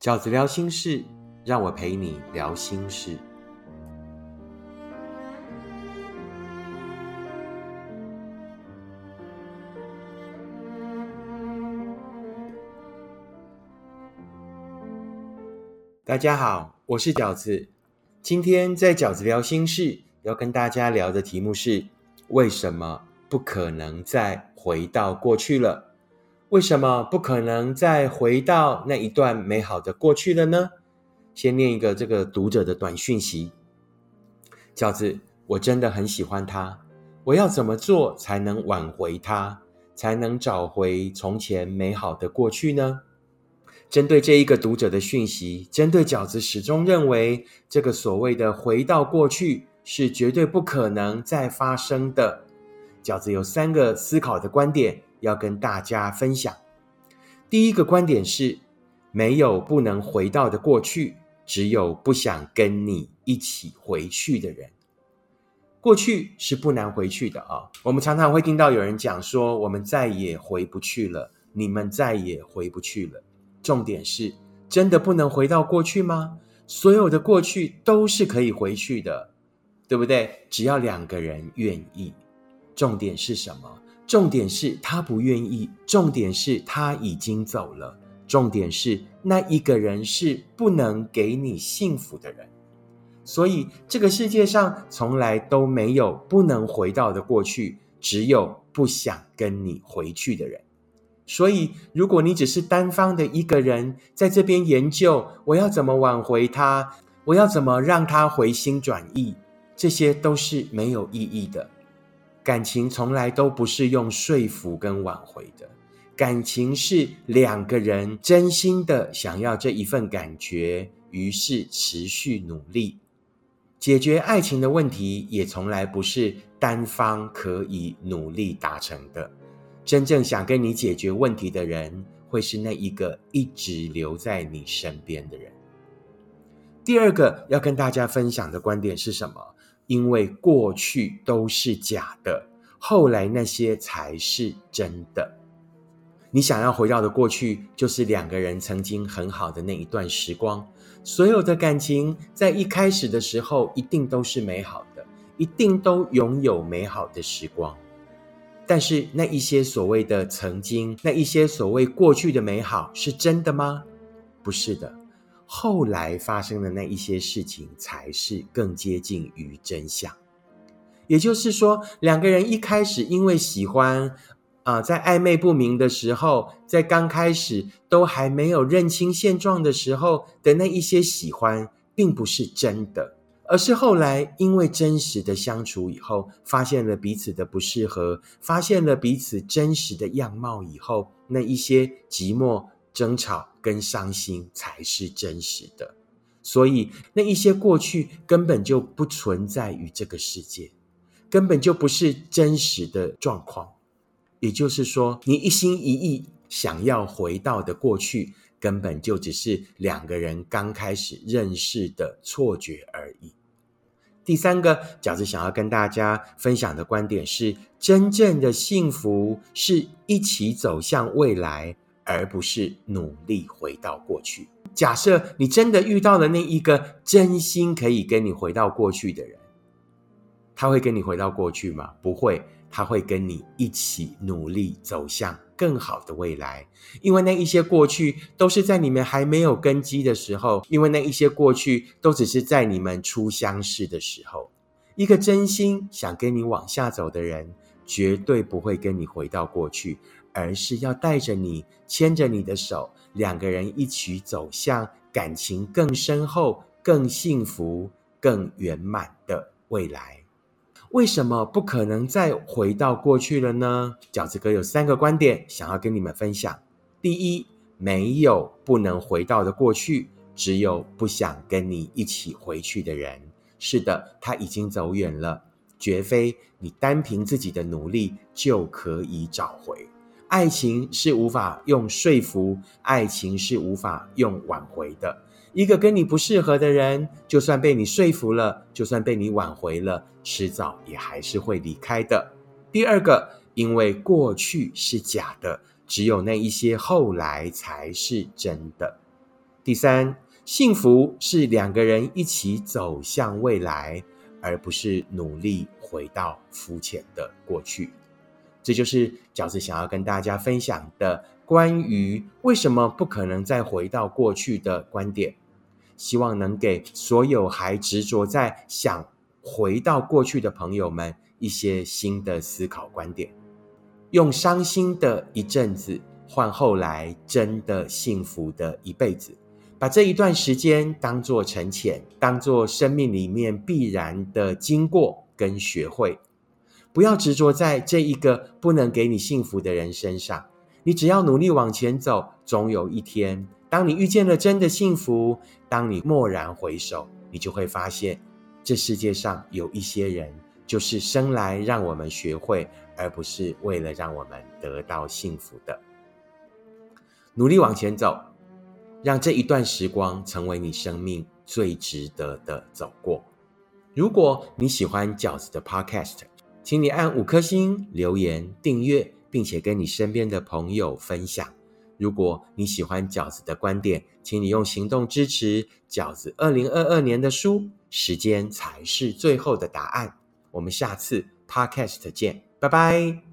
饺子聊心事，让我陪你聊心事。大家好，我是饺子。今天在饺子聊心事，要跟大家聊的题目是：为什么不可能再回到过去了？为什么不可能再回到那一段美好的过去了呢？先念一个这个读者的短讯息：饺子，我真的很喜欢他，我要怎么做才能挽回他，才能找回从前美好的过去呢？针对这一个读者的讯息，针对饺子始终认为这个所谓的回到过去是绝对不可能再发生的。饺子有三个思考的观点。要跟大家分享，第一个观点是：没有不能回到的过去，只有不想跟你一起回去的人。过去是不难回去的啊！我们常常会听到有人讲说：“我们再也回不去了，你们再也回不去了。”重点是：真的不能回到过去吗？所有的过去都是可以回去的，对不对？只要两个人愿意。重点是什么？重点是他不愿意，重点是他已经走了，重点是那一个人是不能给你幸福的人，所以这个世界上从来都没有不能回到的过去，只有不想跟你回去的人。所以，如果你只是单方的一个人在这边研究，我要怎么挽回他，我要怎么让他回心转意，这些都是没有意义的。感情从来都不是用说服跟挽回的，感情是两个人真心的想要这一份感觉，于是持续努力解决爱情的问题，也从来不是单方可以努力达成的。真正想跟你解决问题的人，会是那一个一直留在你身边的人。第二个要跟大家分享的观点是什么？因为过去都是假的，后来那些才是真的。你想要回到的过去，就是两个人曾经很好的那一段时光。所有的感情在一开始的时候，一定都是美好的，一定都拥有美好的时光。但是那一些所谓的曾经，那一些所谓过去的美好，是真的吗？不是的。后来发生的那一些事情，才是更接近于真相。也就是说，两个人一开始因为喜欢啊，在暧昧不明的时候，在刚开始都还没有认清现状的时候的那一些喜欢，并不是真的，而是后来因为真实的相处以后，发现了彼此的不适合，发现了彼此真实的样貌以后，那一些寂寞。争吵跟伤心才是真实的，所以那一些过去根本就不存在于这个世界，根本就不是真实的状况。也就是说，你一心一意想要回到的过去，根本就只是两个人刚开始认识的错觉而已。第三个饺子想要跟大家分享的观点是：真正的幸福是一起走向未来。而不是努力回到过去。假设你真的遇到了那一个真心可以跟你回到过去的人，他会跟你回到过去吗？不会，他会跟你一起努力走向更好的未来。因为那一些过去都是在你们还没有根基的时候，因为那一些过去都只是在你们初相识的时候。一个真心想跟你往下走的人，绝对不会跟你回到过去。而是要带着你，牵着你的手，两个人一起走向感情更深厚、更幸福、更圆满的未来。为什么不可能再回到过去了呢？饺子哥有三个观点想要跟你们分享。第一，没有不能回到的过去，只有不想跟你一起回去的人。是的，他已经走远了，绝非你单凭自己的努力就可以找回。爱情是无法用说服，爱情是无法用挽回的。一个跟你不适合的人，就算被你说服了，就算被你挽回了，迟早也还是会离开的。第二个，因为过去是假的，只有那一些后来才是真的。第三，幸福是两个人一起走向未来，而不是努力回到肤浅的过去。这就是饺子想要跟大家分享的关于为什么不可能再回到过去的观点。希望能给所有还执着在想回到过去的朋友们一些新的思考观点，用伤心的一阵子换后来真的幸福的一辈子，把这一段时间当做沉潜，当做生命里面必然的经过跟学会，不要执着在这一个不能给你幸福的人身上，你只要努力往前走，总有一天。当你遇见了真的幸福，当你蓦然回首，你就会发现，这世界上有一些人，就是生来让我们学会，而不是为了让我们得到幸福的。努力往前走，让这一段时光成为你生命最值得的走过。如果你喜欢饺子的 Podcast，请你按五颗星、留言、订阅，并且跟你身边的朋友分享。如果你喜欢饺子的观点，请你用行动支持饺子二零二二年的书。时间才是最后的答案。我们下次 Podcast 见，拜拜。